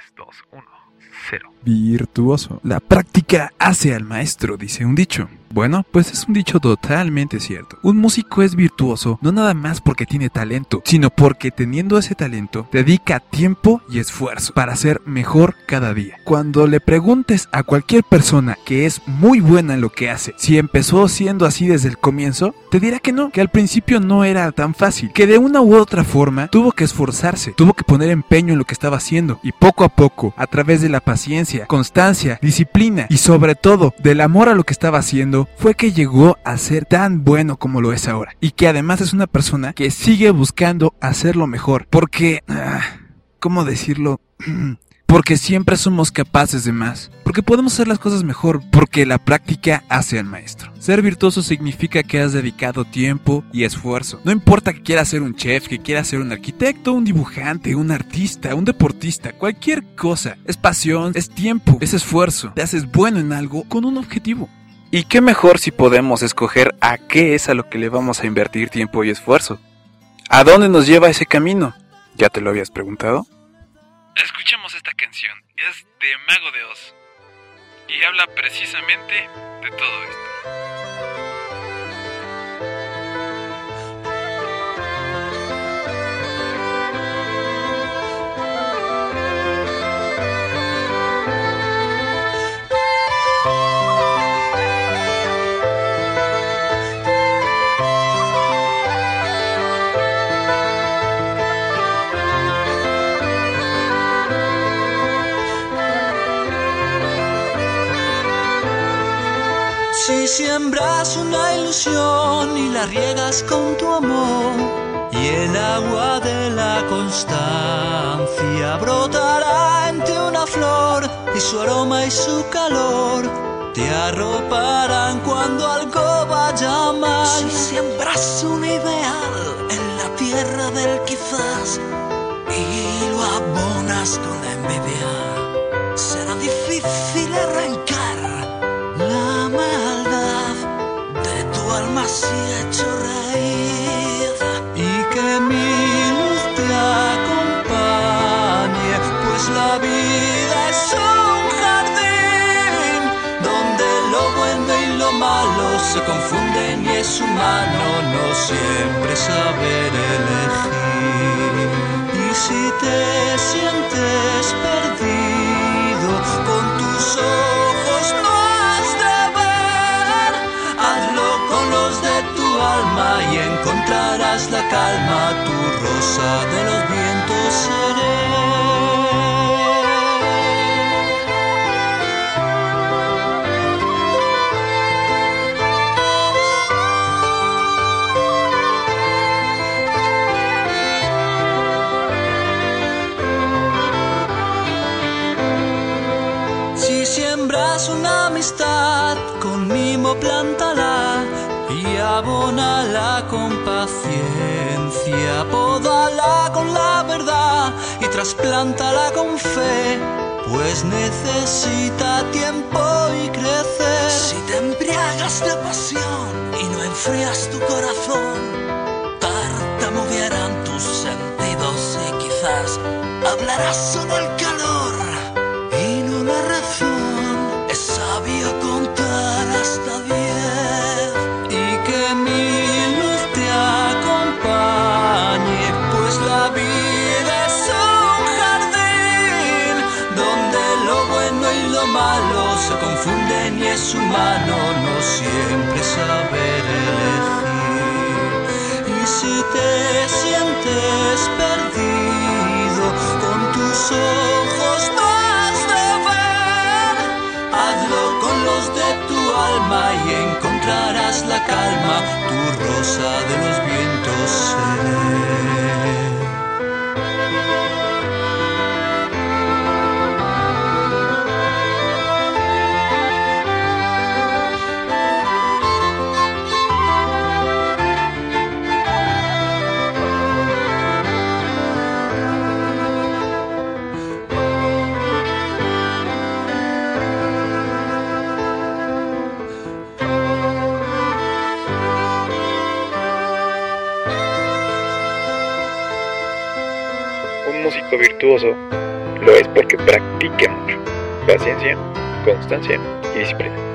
3, 2, 1, 0. Virtuoso. La práctica hace al maestro, dice un dicho. Bueno, pues es un dicho totalmente cierto. Un músico es virtuoso no nada más porque tiene talento, sino porque teniendo ese talento dedica tiempo y esfuerzo para ser mejor cada día. Cuando le preguntes a cualquier persona que es muy buena en lo que hace, si empezó siendo así desde el comienzo, te dirá que no, que al principio no era tan fácil, que de una u otra forma tuvo que esforzarse, tuvo que poner empeño en lo que estaba haciendo y poco a poco, a través de la paciencia, constancia, disciplina y sobre todo del amor a lo que estaba haciendo, fue que llegó a ser tan bueno como lo es ahora. Y que además es una persona que sigue buscando hacerlo mejor. Porque... ah, ¿Cómo decirlo? Porque siempre somos capaces de más. Porque podemos hacer las cosas mejor. Porque la práctica hace al maestro. Ser virtuoso significa que has dedicado tiempo y esfuerzo. No importa que quieras ser un chef, que quieras ser un arquitecto, un dibujante, un artista, un deportista, cualquier cosa. Es pasión, es tiempo, es esfuerzo. Te haces bueno en algo con un objetivo. Y qué mejor si podemos escoger a qué es a lo que le vamos a invertir tiempo y esfuerzo. ¿A dónde nos lleva ese camino? ¿Ya te lo habías preguntado? Es de Mago de Oz. Y habla precisamente de todo esto. Si siembras una ilusión y la riegas con tu amor, y el agua de la constancia brotará en ti una flor, y su aroma y su calor te arroparán cuando algo vaya mal. Si siembras un ideal en la tierra del quizás y lo abonas con la envidia, será difícil arrancar se confunden y es humano no siempre saber elegir. Y si te sientes y encontrarás la calma, tu rosa de los vientos seré. Si siembras una amistad, con mimo plántala y abónala con paciencia. Pódala con la verdad y trasplántala con fe, pues necesita tiempo y crecer. Si te embriagas de pasión y no enfrías tu corazón, tartamudearán tus sentidos y quizás hablarás solo el calor y es humano no siempre saber elegir. Y si te sientes perdido con tus ojos no has de ver, hazlo con los de tu alma y encontrarás la calma, tu rosa de los vientos. Músico virtuoso lo es porque practique mucho. Paciencia, constancia y disciplina.